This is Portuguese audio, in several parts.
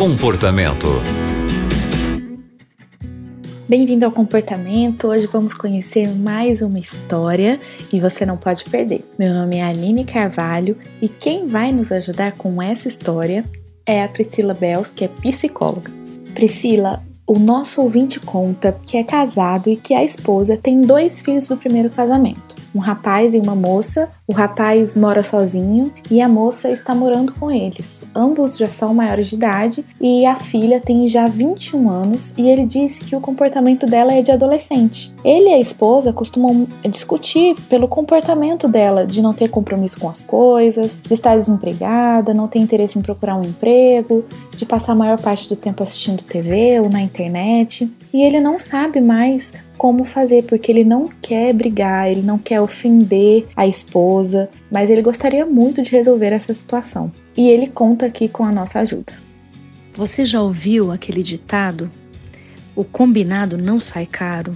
Comportamento. Bem-vindo ao Comportamento. Hoje vamos conhecer mais uma história e você não pode perder. Meu nome é Aline Carvalho e quem vai nos ajudar com essa história é a Priscila Bels, que é psicóloga. Priscila, o nosso ouvinte conta que é casado e que a esposa tem dois filhos do primeiro casamento um rapaz e uma moça. O rapaz mora sozinho e a moça está morando com eles. Ambos já são maiores de idade e a filha tem já 21 anos e ele disse que o comportamento dela é de adolescente. Ele e a esposa costumam discutir pelo comportamento dela de não ter compromisso com as coisas, de estar desempregada, não ter interesse em procurar um emprego, de passar a maior parte do tempo assistindo TV ou na internet. E ele não sabe mais como fazer, porque ele não quer brigar, ele não quer ofender a esposa, mas ele gostaria muito de resolver essa situação. E ele conta aqui com a nossa ajuda. Você já ouviu aquele ditado? O combinado não sai caro?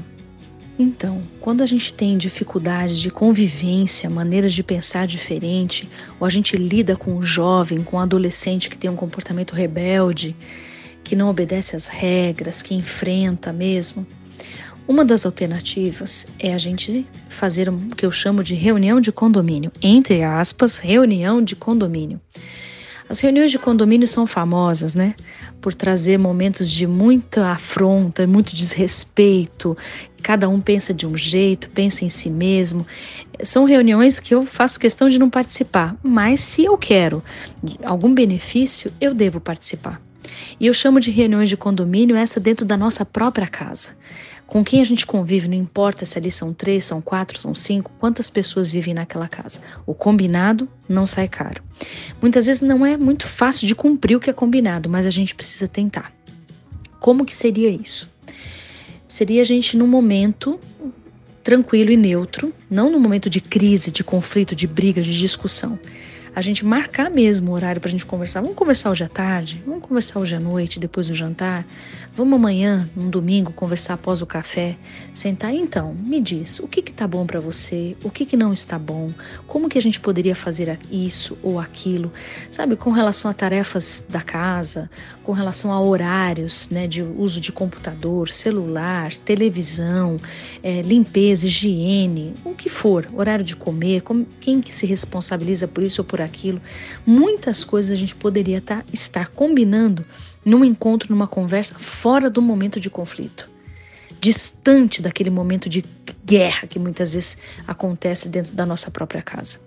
Então, quando a gente tem dificuldades de convivência, maneiras de pensar diferente, ou a gente lida com um jovem, com um adolescente que tem um comportamento rebelde, que não obedece às regras, que enfrenta mesmo, uma das alternativas é a gente fazer o que eu chamo de reunião de condomínio, entre aspas, reunião de condomínio. As reuniões de condomínio são famosas, né? Por trazer momentos de muita afronta, muito desrespeito. Cada um pensa de um jeito, pensa em si mesmo. São reuniões que eu faço questão de não participar, mas se eu quero algum benefício, eu devo participar. E eu chamo de reuniões de condomínio essa dentro da nossa própria casa. Com quem a gente convive, não importa se ali são três, são quatro, são cinco, quantas pessoas vivem naquela casa. O combinado não sai caro. Muitas vezes não é muito fácil de cumprir o que é combinado, mas a gente precisa tentar. Como que seria isso? Seria a gente num momento tranquilo e neutro, não no momento de crise, de conflito, de briga, de discussão a gente marcar mesmo o horário para a gente conversar. Vamos conversar hoje à tarde? Vamos conversar hoje à noite, depois do jantar? Vamos amanhã, num domingo, conversar após o café? Sentar? Então, me diz, o que está bom para você? O que, que não está bom? Como que a gente poderia fazer isso ou aquilo? Sabe, com relação a tarefas da casa, com relação a horários né, de uso de computador, celular, televisão, é, limpeza, higiene, o que for, horário de comer, como, quem que se responsabiliza por isso ou por aquilo. Muitas coisas a gente poderia tá, estar combinando num encontro, numa conversa, fora do momento de conflito, distante daquele momento de guerra que muitas vezes acontece dentro da nossa própria casa.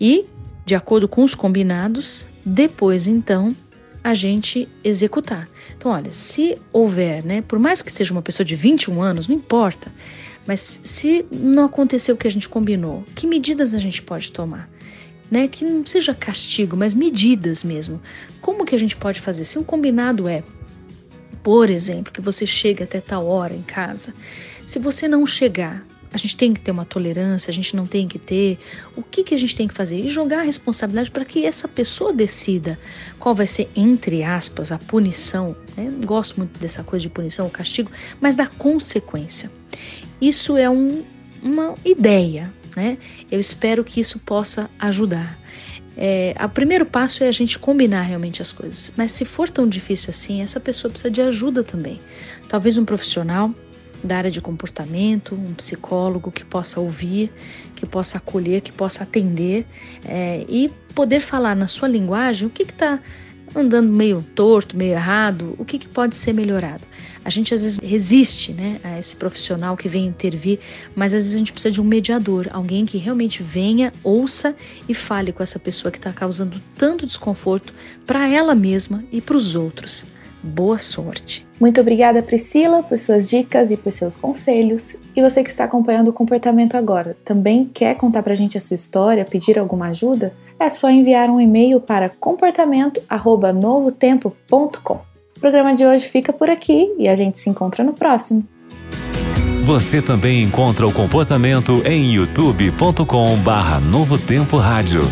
E, de acordo com os combinados, depois então a gente executar. Então, olha, se houver, né, por mais que seja uma pessoa de 21 anos, não importa, mas se não aconteceu o que a gente combinou, que medidas a gente pode tomar? Né? Que não seja castigo, mas medidas mesmo. Como que a gente pode fazer? Se um combinado é, por exemplo, que você chegue até tal hora em casa, se você não chegar, a gente tem que ter uma tolerância, a gente não tem que ter. O que, que a gente tem que fazer? E jogar a responsabilidade para que essa pessoa decida qual vai ser, entre aspas, a punição. Né? Gosto muito dessa coisa de punição, o castigo, mas da consequência. Isso é um, uma ideia, né? Eu espero que isso possa ajudar. É, o primeiro passo é a gente combinar realmente as coisas. Mas se for tão difícil assim, essa pessoa precisa de ajuda também. Talvez um profissional da área de comportamento, um psicólogo que possa ouvir, que possa acolher, que possa atender é, e poder falar na sua linguagem o que está andando meio torto, meio errado, o que, que pode ser melhorado? A gente às vezes resiste né, a esse profissional que vem intervir, mas às vezes a gente precisa de um mediador, alguém que realmente venha, ouça e fale com essa pessoa que está causando tanto desconforto para ela mesma e para os outros. Boa sorte! Muito obrigada, Priscila, por suas dicas e por seus conselhos. E você que está acompanhando o comportamento agora, também quer contar para a gente a sua história, pedir alguma ajuda? É só enviar um e-mail para comportamento@novotempo.com. O programa de hoje fica por aqui e a gente se encontra no próximo. Você também encontra o comportamento em youtube.com/novotempo rádio.